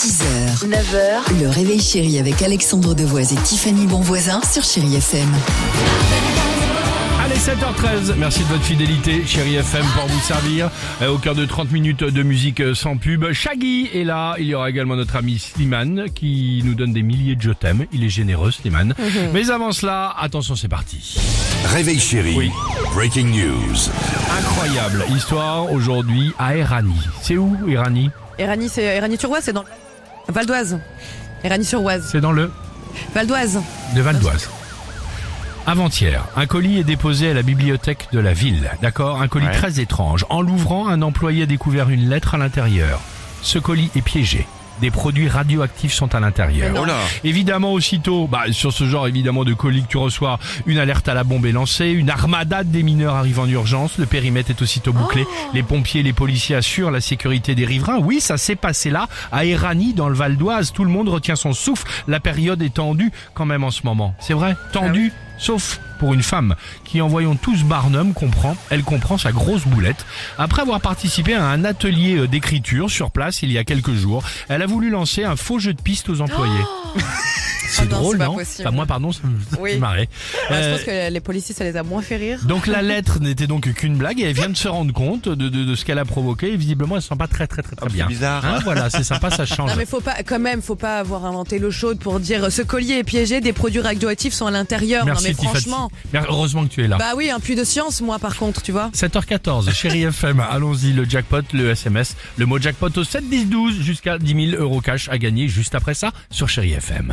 6h, 9h, le réveil chéri avec Alexandre Devoise et Tiffany Bonvoisin sur Chéri FM. Allez, 7h13, merci de votre fidélité, chérie FM, pour vous servir. Euh, Au cœur de 30 minutes de musique euh, sans pub, Shaggy est là. Il y aura également notre ami Slimane qui nous donne des milliers de je t'aime. Il est généreux, Slimane. Mais avant cela, attention, c'est parti. Réveil chéri. Oui. Breaking news. Incroyable histoire aujourd'hui à Erani. C'est où, Erani? Éragny, c'est Éragny-sur-Oise, c'est dans Val d'Oise. Éragny-sur-Oise. C'est dans le Val d'Oise. de Val d'Oise. Avant-hier, un colis est déposé à la bibliothèque de la ville. D'accord? Un colis très étrange. En l'ouvrant, un employé a découvert une lettre à l'intérieur. Ce colis est piégé. Des produits radioactifs sont à l'intérieur. Oh. Évidemment, aussitôt, bah, sur ce genre évidemment de colis que tu reçois, une alerte à la bombe est lancée, une armada des mineurs arrive en urgence, le périmètre est aussitôt bouclé, les pompiers et les policiers assurent la sécurité des riverains. Oui, ça s'est passé là, à Erani, dans le Val d'Oise. Tout le monde retient son souffle. La période est tendue quand même en ce moment. C'est vrai, tendue? Sauf pour une femme qui, en voyant tous Barnum, comprend, elle comprend sa grosse boulette. Après avoir participé à un atelier euh, d'écriture sur place il y a quelques jours, elle a voulu lancer un faux jeu de piste aux employés. C'est Ah non, drôle, c'est pas non. Enfin, moi, pardon, ça me Oui. fait marrer. Ouais, Euh, je pense que les policiers, ça les a moins fait rire. donc la lettre n'était donc qu'une blague et elle vient de se rendre compte de, de, de ce qu'elle a provoqué et visiblement elle se sent pas très très très très bien. bizarre. Hein, voilà, c'est sympa, ça change. Non mais faut pas, quand même, faut pas avoir inventé l'eau chaude pour dire euh, ce collier est piégé, des produits radioactifs sont à l'intérieur. Non mais franchement. Heureusement que tu es là. Bah oui, un puits de science, moi par contre, tu vois. 7h14, chérie FM, allons-y, le jackpot, le SMS, le mot jackpot au 7 10 12 jusqu'à 10 000 euros cash à gagner juste après ça sur chérie FM.